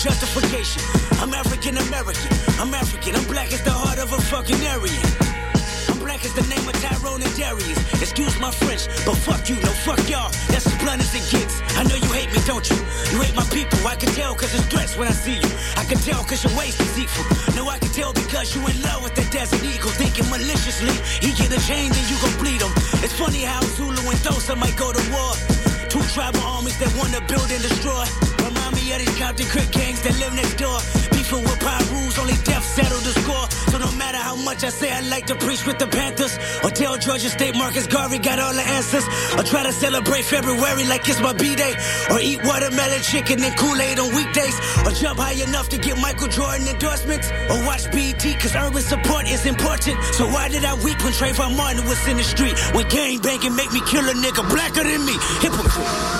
justification. I'm African American. I'm African. I'm black as the heart of a fucking Aryan. I'm black as the name of Tyrone and Darius. Excuse my French, but fuck you. No, fuck y'all. That's as blunt as it gets. I know you hate me, don't you? You hate my people. I can tell cause it's threats when I see you. I can tell cause your waist is equal. No, I can tell because you in love with the desert eagle. Thinking maliciously, he get a chain, and you gon' bleed him. It's funny how Zulu and Dosa might go to war. Two tribal armies that wanna build and destroy out the crip gangs that live next door. People with pride rules, only death settled the score. So no matter how much I say I like to preach with the Panthers, or tell Georgia State Marcus Garvey got all the answers, or try to celebrate February like it's my B-day, or eat watermelon chicken and Kool-Aid on weekdays, or jump high enough to get Michael Jordan endorsements, or watch BT cause urban support is important. So why did I weep when Trayvon Martin was in the street? When gang banging make me kill a nigga blacker than me, hypocrite.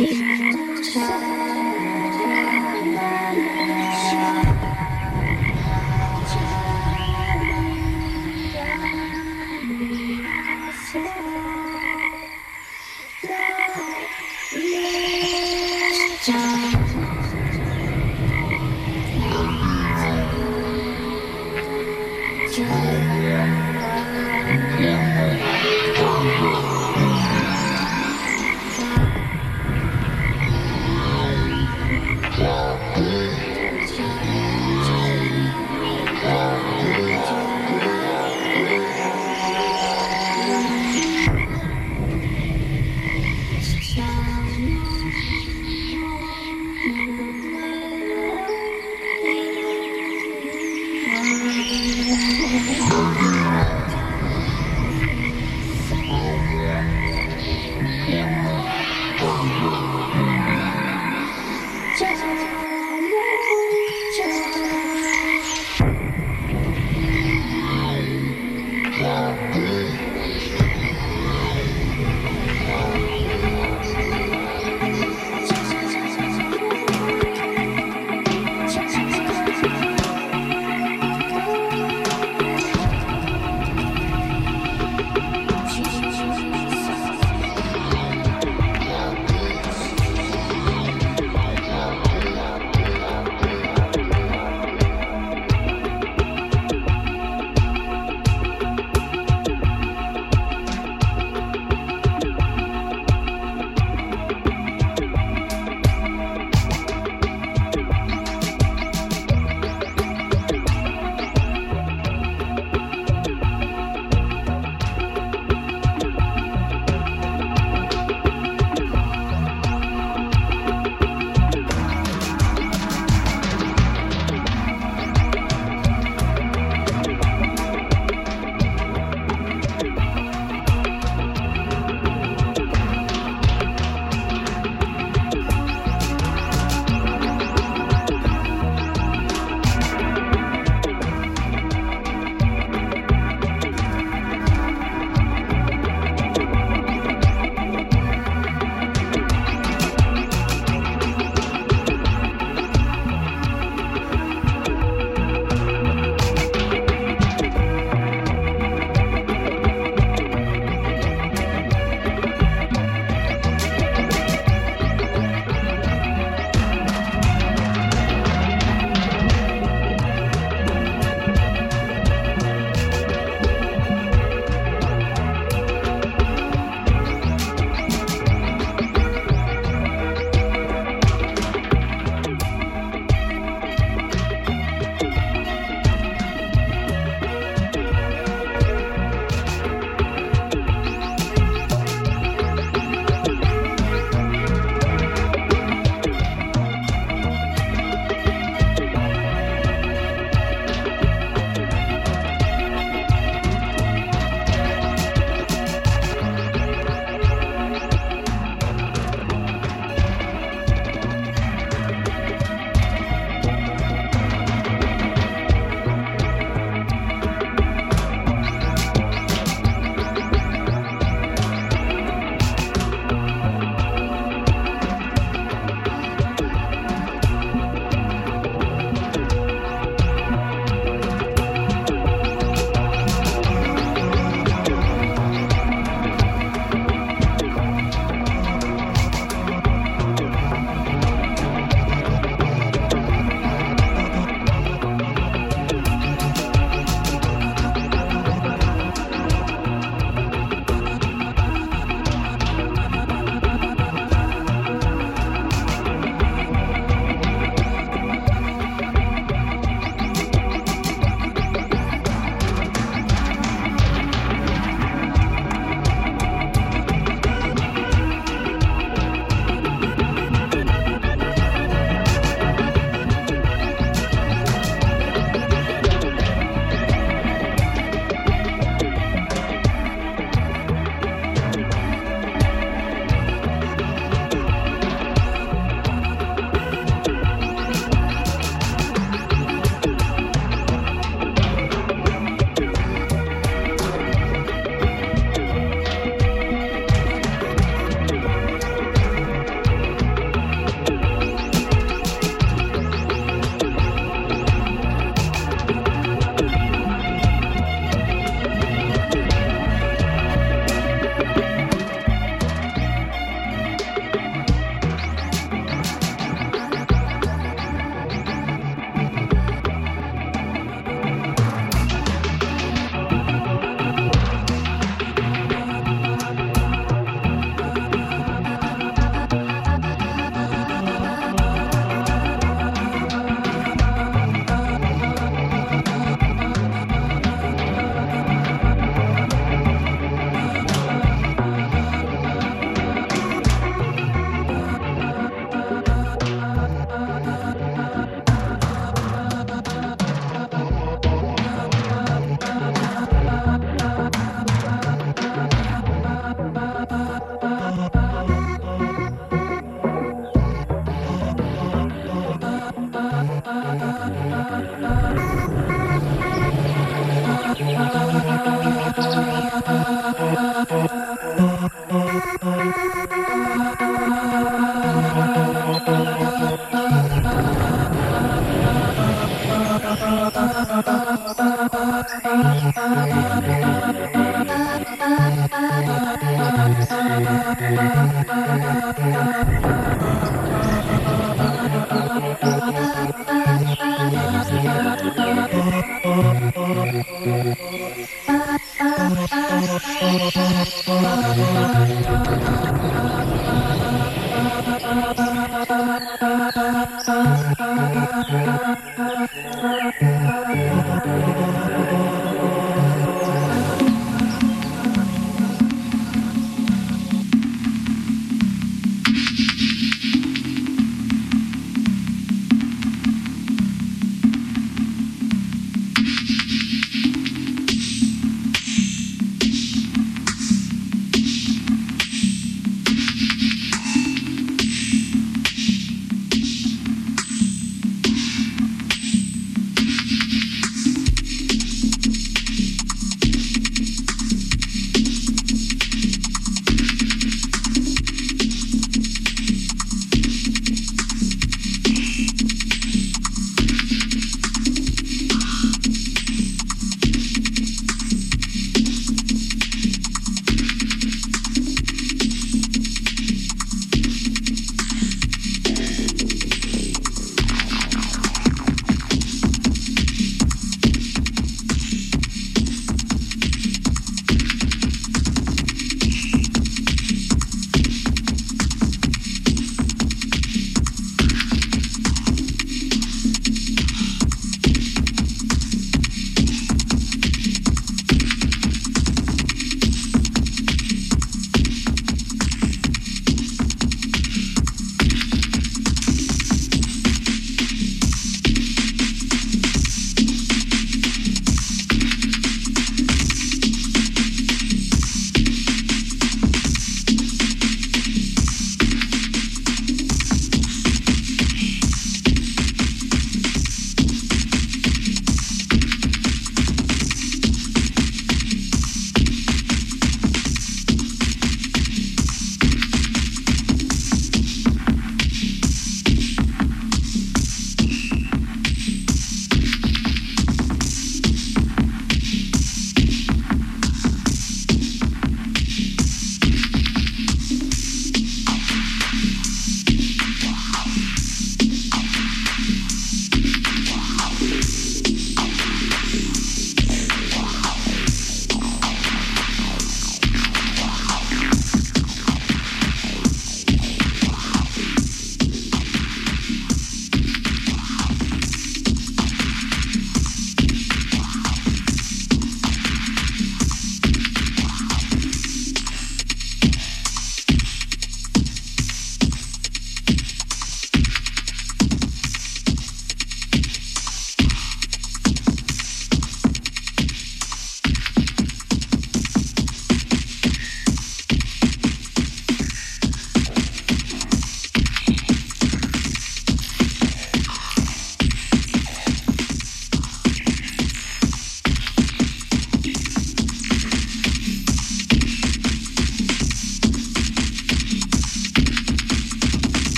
Di.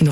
une.